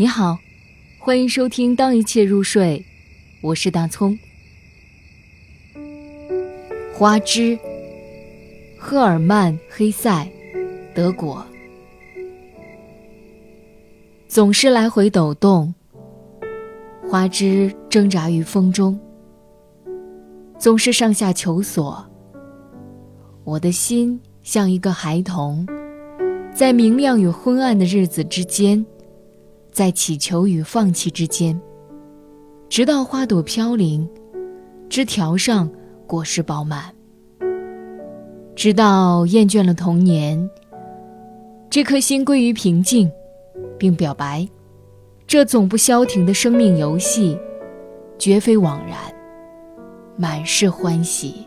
你好，欢迎收听《当一切入睡》，我是大葱。花枝，赫尔曼·黑塞，德国。总是来回抖动，花枝挣扎于风中，总是上下求索。我的心像一个孩童，在明亮与昏暗的日子之间。在祈求与放弃之间，直到花朵飘零，枝条上果实饱满，直到厌倦了童年，这颗心归于平静，并表白：这总不消停的生命游戏，绝非枉然，满是欢喜。